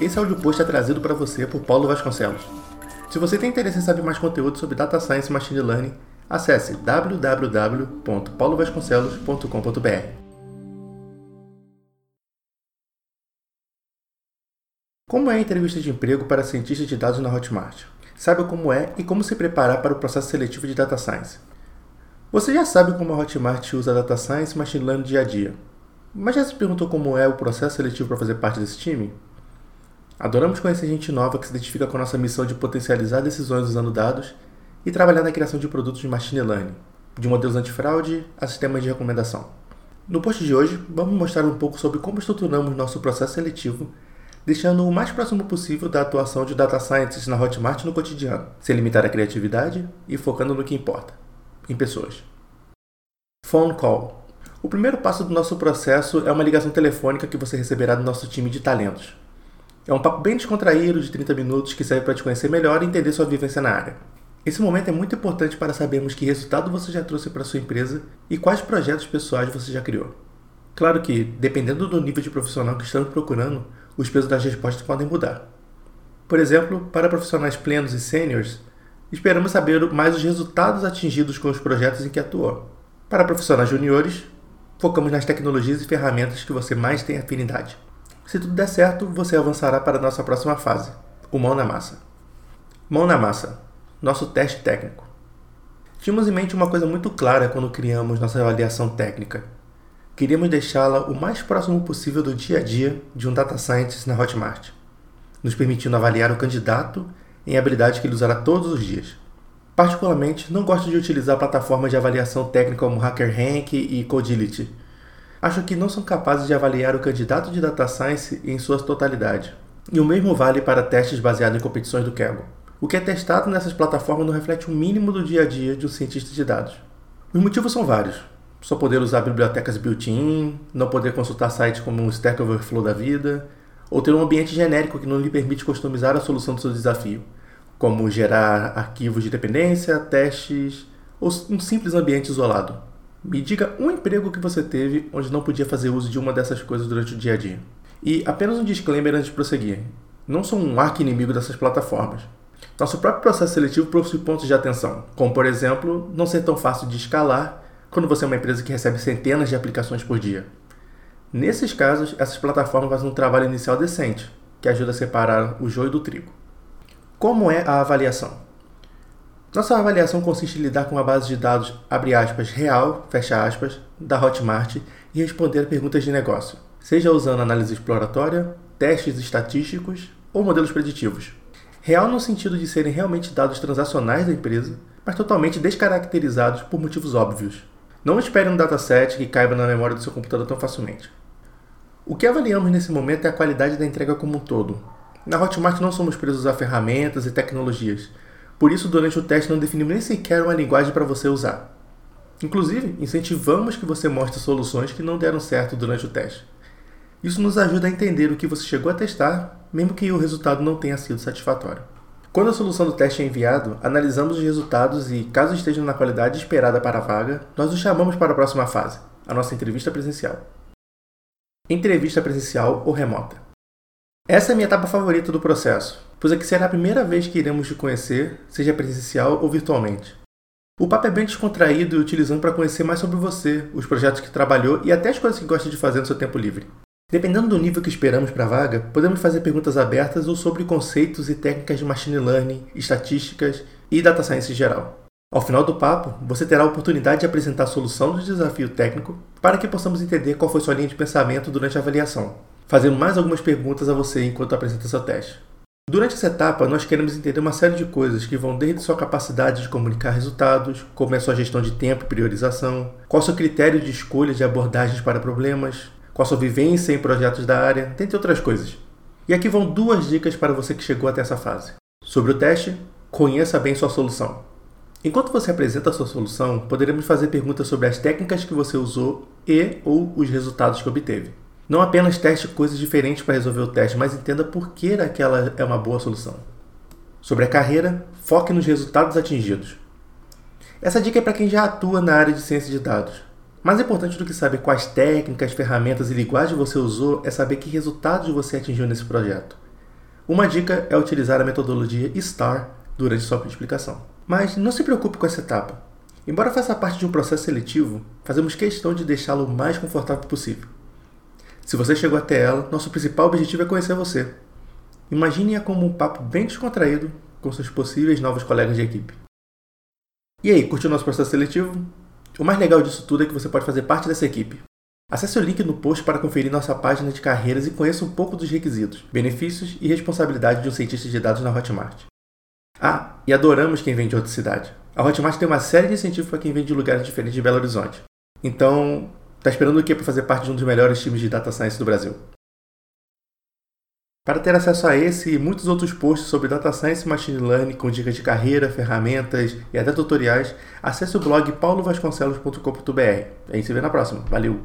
Esse áudio post é trazido para você por Paulo Vasconcelos. Se você tem interesse em saber mais conteúdo sobre Data Science e Machine Learning, acesse www.paulovasconcelos.com.br. Como é a entrevista de emprego para cientista de dados na Hotmart? Saiba como é e como se preparar para o processo seletivo de Data Science. Você já sabe como a Hotmart usa Data Science e Machine Learning dia a dia, mas já se perguntou como é o processo seletivo para fazer parte desse time? Adoramos conhecer gente nova que se identifica com a nossa missão de potencializar decisões usando dados e trabalhar na criação de produtos de machine learning, de modelos antifraude a sistemas de recomendação. No post de hoje, vamos mostrar um pouco sobre como estruturamos nosso processo seletivo, deixando o mais próximo possível da atuação de data scientists na Hotmart no cotidiano, sem limitar a criatividade e focando no que importa, em pessoas. Phone Call o primeiro passo do nosso processo é uma ligação telefônica que você receberá do nosso time de talentos. É um papo bem descontraído de 30 minutos que serve para te conhecer melhor e entender sua vivência na área. Esse momento é muito importante para sabermos que resultado você já trouxe para sua empresa e quais projetos pessoais você já criou. Claro que, dependendo do nível de profissional que estamos procurando, os pesos das respostas podem mudar. Por exemplo, para profissionais plenos e sêniores, esperamos saber mais os resultados atingidos com os projetos em que atuou. Para profissionais juniores, focamos nas tecnologias e ferramentas que você mais tem afinidade. Se tudo der certo, você avançará para a nossa próxima fase, o mão na massa. Mão na massa, nosso teste técnico. Tínhamos em mente uma coisa muito clara quando criamos nossa avaliação técnica. Queríamos deixá-la o mais próximo possível do dia a dia de um data scientist na Hotmart, nos permitindo avaliar o candidato em habilidades que ele usará todos os dias. Particularmente, não gosto de utilizar plataformas de avaliação técnica como HackerRank e Codility. Acho que não são capazes de avaliar o candidato de data science em sua totalidade. E o mesmo vale para testes baseados em competições do Kaggle. O que é testado nessas plataformas não reflete o mínimo do dia a dia de um cientista de dados. Os motivos são vários. Só poder usar bibliotecas built-in, não poder consultar sites como o Stack Overflow da vida, ou ter um ambiente genérico que não lhe permite customizar a solução do seu desafio como gerar arquivos de dependência, testes ou um simples ambiente isolado. Me diga um emprego que você teve onde não podia fazer uso de uma dessas coisas durante o dia a dia. E apenas um disclaimer antes de prosseguir. Não sou um arqui-inimigo dessas plataformas. Nosso próprio processo seletivo possui pontos de atenção, como por exemplo, não ser tão fácil de escalar quando você é uma empresa que recebe centenas de aplicações por dia. Nesses casos, essas plataformas fazem um trabalho inicial decente, que ajuda a separar o joio do trigo. Como é a avaliação? Nossa avaliação consiste em lidar com uma base de dados, abre aspas, real, fecha aspas, da Hotmart e responder a perguntas de negócio, seja usando análise exploratória, testes estatísticos ou modelos preditivos. Real no sentido de serem realmente dados transacionais da empresa, mas totalmente descaracterizados por motivos óbvios. Não espere um dataset que caiba na memória do seu computador tão facilmente. O que avaliamos nesse momento é a qualidade da entrega como um todo, na Hotmart não somos presos a ferramentas e tecnologias. Por isso, durante o teste, não definimos nem sequer uma linguagem para você usar. Inclusive, incentivamos que você mostre soluções que não deram certo durante o teste. Isso nos ajuda a entender o que você chegou a testar, mesmo que o resultado não tenha sido satisfatório. Quando a solução do teste é enviado, analisamos os resultados e, caso estejam na qualidade esperada para a vaga, nós os chamamos para a próxima fase, a nossa entrevista presencial. Entrevista presencial ou remota. Essa é a minha etapa favorita do processo, pois aqui será a primeira vez que iremos te conhecer, seja presencial ou virtualmente. O papo é bem descontraído e utilizando para conhecer mais sobre você, os projetos que trabalhou e até as coisas que gosta de fazer no seu tempo livre. Dependendo do nível que esperamos para a vaga, podemos fazer perguntas abertas ou sobre conceitos e técnicas de machine learning, estatísticas e data science em geral. Ao final do papo, você terá a oportunidade de apresentar a solução do desafio técnico para que possamos entender qual foi sua linha de pensamento durante a avaliação fazendo mais algumas perguntas a você enquanto apresenta seu teste. Durante essa etapa, nós queremos entender uma série de coisas que vão desde sua capacidade de comunicar resultados, como é sua gestão de tempo e priorização, qual é seu critério de escolha de abordagens para problemas, qual a sua vivência em projetos da área, dentre outras coisas. E aqui vão duas dicas para você que chegou até essa fase. Sobre o teste, conheça bem sua solução. Enquanto você apresenta a sua solução, poderemos fazer perguntas sobre as técnicas que você usou e ou os resultados que obteve. Não apenas teste coisas diferentes para resolver o teste, mas entenda por que aquela é uma boa solução. Sobre a carreira, foque nos resultados atingidos. Essa dica é para quem já atua na área de ciência de dados. Mais importante do que saber quais técnicas, ferramentas e linguagens você usou é saber que resultados você atingiu nesse projeto. Uma dica é utilizar a metodologia STAR durante sua explicação. Mas não se preocupe com essa etapa. Embora faça parte de um processo seletivo, fazemos questão de deixá-lo o mais confortável possível. Se você chegou até ela, nosso principal objetivo é conhecer você. Imagine-a como um papo bem descontraído com seus possíveis novos colegas de equipe. E aí, curtiu nosso processo seletivo? O mais legal disso tudo é que você pode fazer parte dessa equipe. Acesse o link no post para conferir nossa página de carreiras e conheça um pouco dos requisitos, benefícios e responsabilidade de um cientista de dados na Hotmart. Ah, e adoramos quem vem de outra cidade. A Hotmart tem uma série de incentivos para quem vem de lugares diferentes de Belo Horizonte. Então, tá esperando o que para fazer parte de um dos melhores times de data science do Brasil? Para ter acesso a esse e muitos outros posts sobre Data Science e Machine Learning com dicas de carreira, ferramentas e até tutoriais, acesse o blog paulovasconcelos.com.br. A gente se vê na próxima. Valeu!